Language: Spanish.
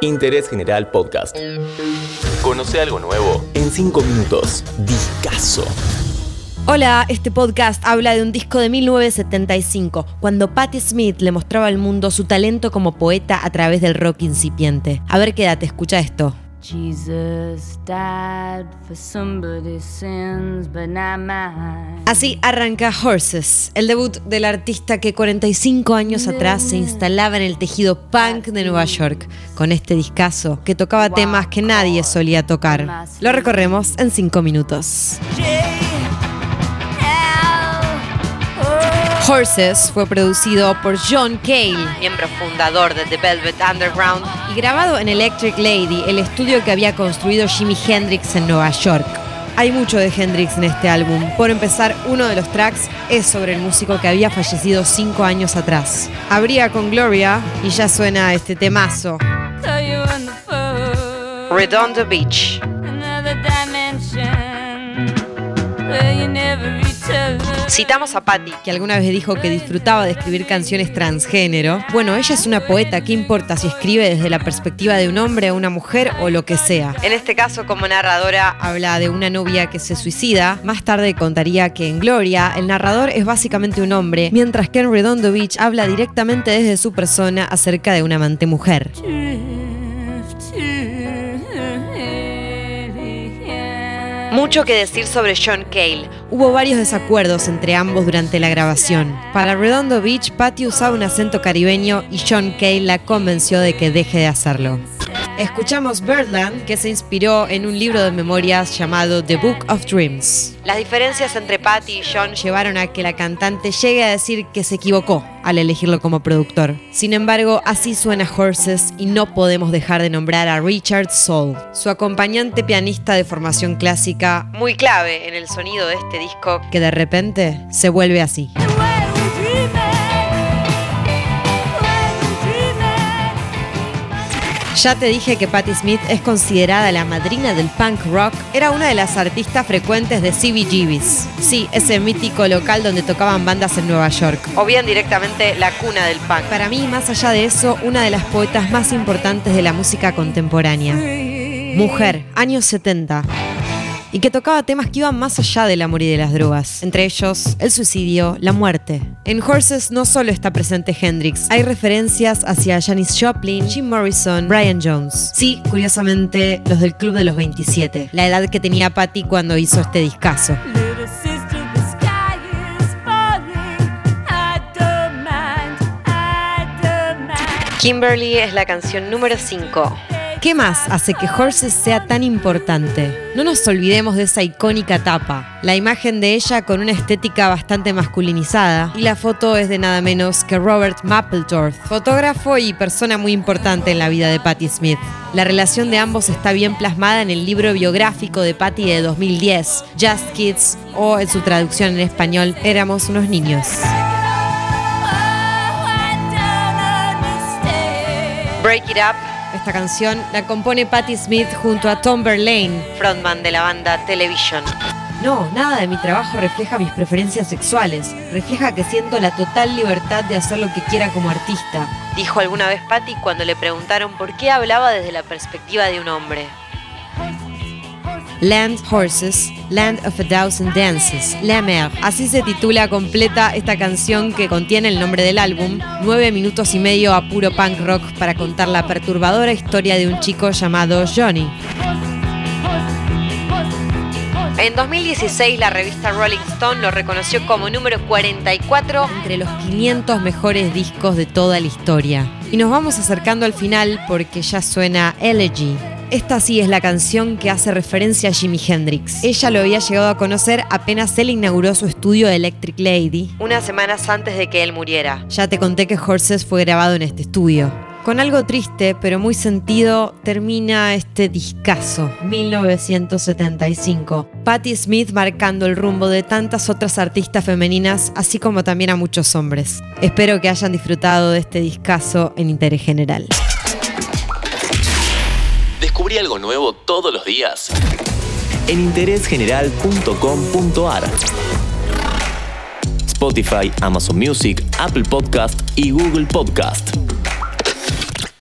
Interés General Podcast. Conoce algo nuevo en 5 minutos. Discaso. Hola, este podcast habla de un disco de 1975, cuando Patti Smith le mostraba al mundo su talento como poeta a través del rock incipiente. A ver, quédate, escucha esto. Así arranca Horses, el debut del artista que 45 años atrás se instalaba en el tejido punk de Nueva York, con este discazo que tocaba temas que nadie solía tocar. Lo recorremos en 5 minutos. Horses fue producido por John Cale, miembro fundador de The Velvet Underground, y grabado en Electric Lady, el estudio que había construido Jimi Hendrix en Nueva York. Hay mucho de Hendrix en este álbum. Por empezar, uno de los tracks es sobre el músico que había fallecido cinco años atrás. Abría con Gloria y ya suena este temazo. Redondo Beach. Citamos a Patty, que alguna vez dijo que disfrutaba de escribir canciones transgénero. Bueno, ella es una poeta, ¿qué importa si escribe desde la perspectiva de un hombre, una mujer o lo que sea? En este caso, como narradora, habla de una novia que se suicida. Más tarde contaría que en Gloria, el narrador es básicamente un hombre, mientras que en Redondo Beach habla directamente desde su persona acerca de una amante mujer. Mucho que decir sobre John Cale. Hubo varios desacuerdos entre ambos durante la grabación. Para Redondo Beach, Patty usaba un acento caribeño y John Cale la convenció de que deje de hacerlo. Escuchamos Birdland, que se inspiró en un libro de memorias llamado The Book of Dreams. Las diferencias entre Patty y John llevaron a que la cantante llegue a decir que se equivocó al elegirlo como productor. Sin embargo, así suena Horses y no podemos dejar de nombrar a Richard Soul, su acompañante pianista de formación clásica, muy clave en el sonido de este disco que de repente se vuelve así. Ya te dije que Patti Smith es considerada la madrina del punk rock. Era una de las artistas frecuentes de CBGB's. Sí, ese mítico local donde tocaban bandas en Nueva York. O bien directamente la cuna del punk. Para mí, más allá de eso, una de las poetas más importantes de la música contemporánea. Mujer, años 70 y que tocaba temas que iban más allá del amor y de las drogas, entre ellos el suicidio, la muerte. En Horses no solo está presente Hendrix, hay referencias hacia Janis Joplin, Jim Morrison, Brian Jones. Sí, curiosamente, los del Club de los 27, la edad que tenía Patty cuando hizo este discazo. Kimberly es la canción número 5. ¿Qué más hace que Horses sea tan importante? No nos olvidemos de esa icónica tapa, la imagen de ella con una estética bastante masculinizada, y la foto es de nada menos que Robert Mapplethorpe, fotógrafo y persona muy importante en la vida de Patti Smith. La relación de ambos está bien plasmada en el libro biográfico de Patti de 2010, Just Kids, o en su traducción en español, Éramos unos niños. Break It Up esta canción la compone Patti Smith junto a Tom Verlaine, frontman de la banda Television. No, nada de mi trabajo refleja mis preferencias sexuales. Refleja que siento la total libertad de hacer lo que quiera como artista, dijo alguna vez Patti cuando le preguntaron por qué hablaba desde la perspectiva de un hombre. Land Horses, Land of a Thousand Dances, La Mer. Así se titula completa esta canción que contiene el nombre del álbum, nueve minutos y medio a puro punk rock para contar la perturbadora historia de un chico llamado Johnny. En 2016 la revista Rolling Stone lo reconoció como número 44 entre los 500 mejores discos de toda la historia. Y nos vamos acercando al final porque ya suena Elegy, esta sí es la canción que hace referencia a Jimi Hendrix. Ella lo había llegado a conocer apenas él inauguró su estudio de Electric Lady, unas semanas antes de que él muriera. Ya te conté que Horses fue grabado en este estudio. Con algo triste, pero muy sentido, termina este discazo, 1975. Patti Smith marcando el rumbo de tantas otras artistas femeninas, así como también a muchos hombres. Espero que hayan disfrutado de este discazo en interés general. Descubrí algo nuevo todos los días en interésgeneral.com.ar. Spotify, Amazon Music, Apple Podcast y Google Podcast.